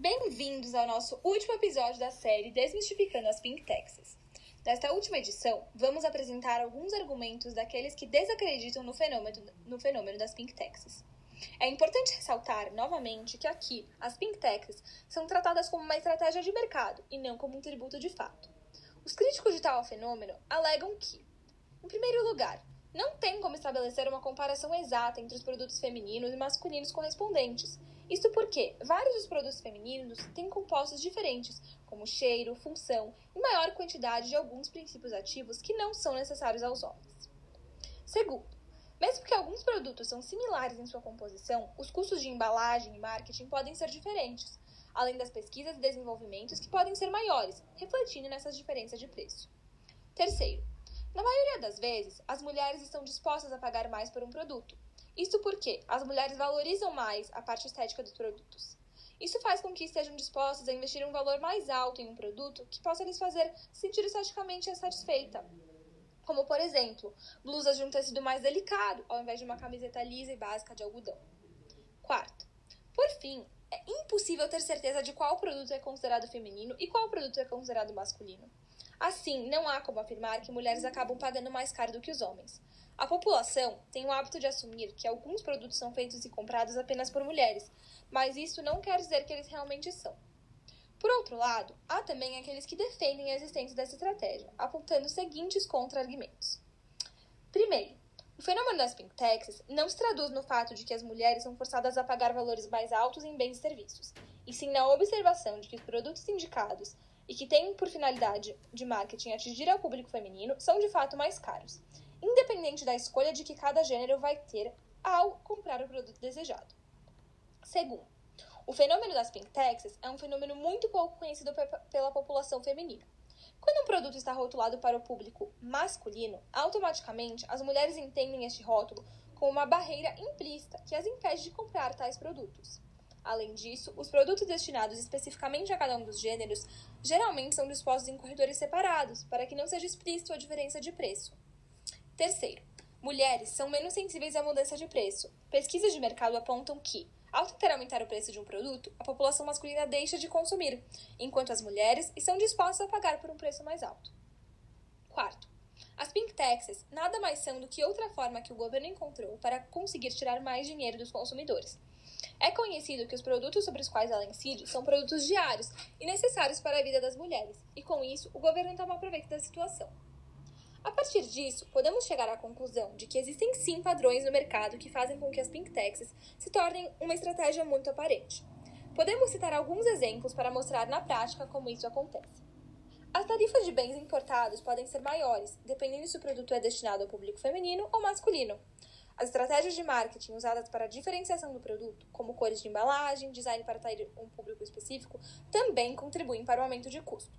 Bem-vindos ao nosso último episódio da série Desmistificando as Pink Taxes. Nesta última edição, vamos apresentar alguns argumentos daqueles que desacreditam no fenômeno, no fenômeno das. É importante ressaltar novamente que aqui as Pink Taxes são tratadas como uma estratégia de mercado e não como um tributo de fato. Os críticos de tal fenômeno alegam que, em primeiro lugar, não tem como estabelecer uma comparação exata entre os produtos femininos e masculinos correspondentes. Isso porque vários dos produtos femininos têm compostos diferentes, como cheiro, função e maior quantidade de alguns princípios ativos que não são necessários aos homens. Segundo, mesmo que alguns produtos são similares em sua composição, os custos de embalagem e marketing podem ser diferentes, além das pesquisas e desenvolvimentos que podem ser maiores, refletindo nessas diferenças de preço. Terceiro, na maioria das vezes, as mulheres estão dispostas a pagar mais por um produto. Isto porque as mulheres valorizam mais a parte estética dos produtos. Isso faz com que estejam dispostas a investir um valor mais alto em um produto que possa lhes fazer sentir esteticamente satisfeita. Como, por exemplo, blusas de um tecido mais delicado, ao invés de uma camiseta lisa e básica de algodão. Quarto, por fim, é impossível ter certeza de qual produto é considerado feminino e qual produto é considerado masculino. Assim, não há como afirmar que mulheres acabam pagando mais caro do que os homens. A população tem o hábito de assumir que alguns produtos são feitos e comprados apenas por mulheres, mas isso não quer dizer que eles realmente são. Por outro lado, há também aqueles que defendem a existência dessa estratégia, apontando os seguintes contra-argumentos. Primeiro, o fenômeno das taxes não se traduz no fato de que as mulheres são forçadas a pagar valores mais altos em bens e serviços, e sim na observação de que os produtos indicados e que têm por finalidade de marketing atingir ao público feminino são de fato mais caros, independente da escolha de que cada gênero vai ter ao comprar o produto desejado. Segundo, o fenômeno das pink taxes é um fenômeno muito pouco conhecido pela população feminina. Quando um produto está rotulado para o público masculino, automaticamente as mulheres entendem este rótulo como uma barreira implícita que as impede de comprar tais produtos. Além disso, os produtos destinados especificamente a cada um dos gêneros geralmente são dispostos em corredores separados, para que não seja explícito a diferença de preço. Terceiro, mulheres são menos sensíveis à mudança de preço. Pesquisas de mercado apontam que, ao tentar aumentar o preço de um produto, a população masculina deixa de consumir, enquanto as mulheres estão dispostas a pagar por um preço mais alto. Quarto, as pink taxes nada mais são do que outra forma que o governo encontrou para conseguir tirar mais dinheiro dos consumidores. É conhecido que os produtos sobre os quais ela incide são produtos diários e necessários para a vida das mulheres, e com isso o governo toma proveito da situação. A partir disso, podemos chegar à conclusão de que existem sim padrões no mercado que fazem com que as taxes se tornem uma estratégia muito aparente. Podemos citar alguns exemplos para mostrar na prática como isso acontece. As tarifas de bens importados podem ser maiores, dependendo se o produto é destinado ao público feminino ou masculino. As estratégias de marketing usadas para a diferenciação do produto, como cores de embalagem, design para atrair um público específico, também contribuem para o aumento de custo.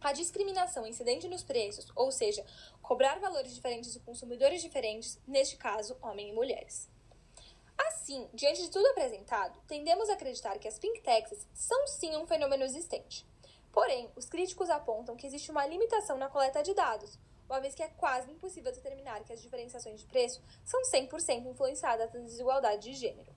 A discriminação incidente nos preços, ou seja, cobrar valores diferentes de consumidores diferentes, neste caso, homens e mulheres. Assim, diante de tudo apresentado, tendemos a acreditar que as pink taxes são sim um fenômeno existente. Porém, os críticos apontam que existe uma limitação na coleta de dados, uma vez que é quase impossível determinar que as diferenciações de preço são 100% influenciadas pela desigualdade de gênero.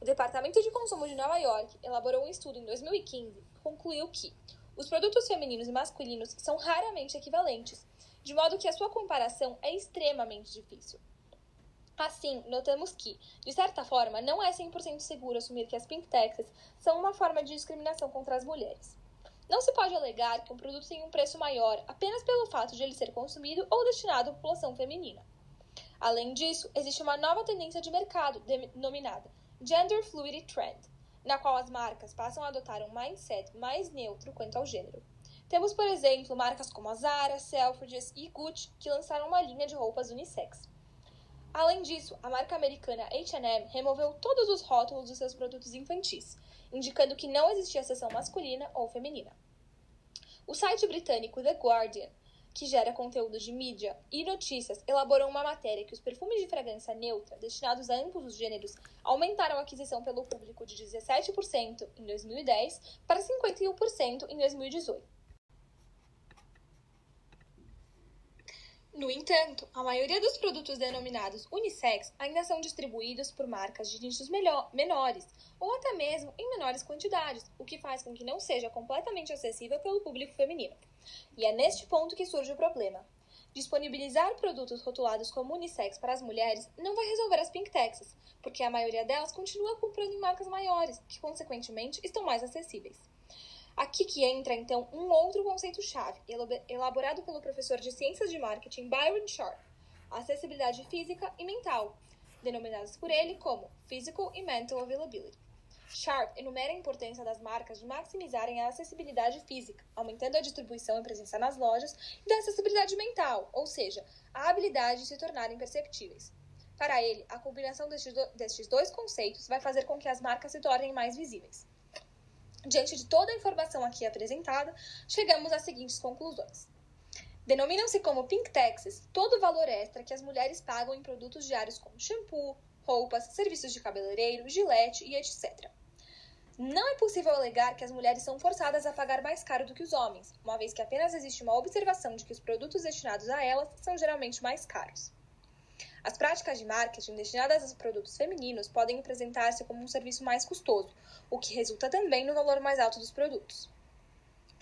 O Departamento de Consumo de Nova York elaborou um estudo em 2015 que concluiu que os produtos femininos e masculinos são raramente equivalentes, de modo que a sua comparação é extremamente difícil. Assim, notamos que, de certa forma, não é 100% seguro assumir que as pink taxes são uma forma de discriminação contra as mulheres. Não se pode alegar que um produto tem um preço maior apenas pelo fato de ele ser consumido ou destinado à população feminina. Além disso, existe uma nova tendência de mercado denominada Gender Fluidity Trend, na qual as marcas passam a adotar um mindset mais neutro quanto ao gênero. Temos, por exemplo, marcas como a Zara, Selfridges e Gucci que lançaram uma linha de roupas unissex. Além disso, a marca americana H&M removeu todos os rótulos dos seus produtos infantis, indicando que não existia seção masculina ou feminina. O site britânico The Guardian, que gera conteúdo de mídia e notícias, elaborou uma matéria que os perfumes de fragrância neutra, destinados a ambos os gêneros, aumentaram a aquisição pelo público de 17% em 2010 para 51% em 2018. No entanto, a maioria dos produtos denominados unissex ainda são distribuídos por marcas de nichos menores ou até mesmo em menores quantidades, o que faz com que não seja completamente acessível pelo público feminino. E é neste ponto que surge o problema. Disponibilizar produtos rotulados como unissex para as mulheres não vai resolver as pink taxes, porque a maioria delas continua comprando em marcas maiores, que consequentemente estão mais acessíveis. Aqui que entra, então, um outro conceito-chave, elaborado pelo professor de Ciências de Marketing Byron Sharp, acessibilidade física e mental, denominadas por ele como Physical e Mental Availability. Sharp enumera a importância das marcas de maximizarem a acessibilidade física, aumentando a distribuição e presença nas lojas, e da acessibilidade mental, ou seja, a habilidade de se tornarem perceptíveis. Para ele, a combinação destes dois conceitos vai fazer com que as marcas se tornem mais visíveis. Diante de toda a informação aqui apresentada, chegamos às seguintes conclusões. Denominam-se como pink taxes todo o valor extra que as mulheres pagam em produtos diários como shampoo, roupas, serviços de cabeleireiro, gilete e etc. Não é possível alegar que as mulheres são forçadas a pagar mais caro do que os homens, uma vez que apenas existe uma observação de que os produtos destinados a elas são geralmente mais caros. As práticas de marketing destinadas a produtos femininos podem apresentar-se como um serviço mais custoso, o que resulta também no valor mais alto dos produtos.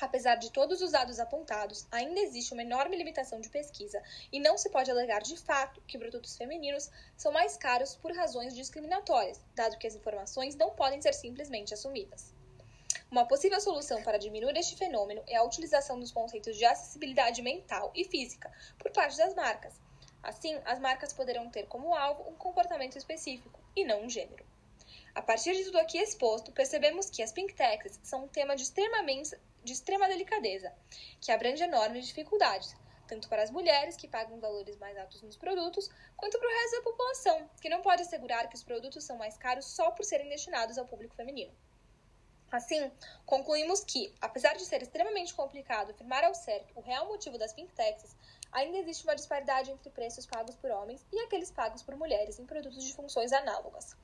Apesar de todos os dados apontados, ainda existe uma enorme limitação de pesquisa e não se pode alegar de fato que produtos femininos são mais caros por razões discriminatórias, dado que as informações não podem ser simplesmente assumidas. Uma possível solução para diminuir este fenômeno é a utilização dos conceitos de acessibilidade mental e física por parte das marcas, Assim, as marcas poderão ter como alvo um comportamento específico e não um gênero. A partir de tudo aqui exposto, percebemos que as pink taxes são um tema de, de extrema delicadeza, que abrange enormes dificuldades, tanto para as mulheres, que pagam valores mais altos nos produtos, quanto para o resto da população, que não pode assegurar que os produtos são mais caros só por serem destinados ao público feminino. Assim, concluímos que, apesar de ser extremamente complicado afirmar ao certo o real motivo das taxes, ainda existe uma disparidade entre preços pagos por homens e aqueles pagos por mulheres em produtos de funções análogas.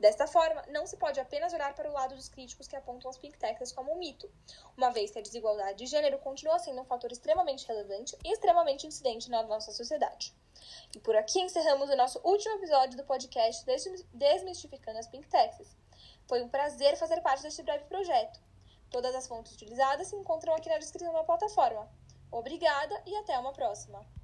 Desta forma, não se pode apenas olhar para o lado dos críticos que apontam as pink taxes como um mito, uma vez que a desigualdade de gênero continua sendo um fator extremamente relevante e extremamente incidente na nossa sociedade. E por aqui encerramos o nosso último episódio do podcast Desmistificando as Pink Taxes. Foi um prazer fazer parte deste breve projeto. Todas as fontes utilizadas se encontram aqui na descrição da plataforma. Obrigada e até uma próxima!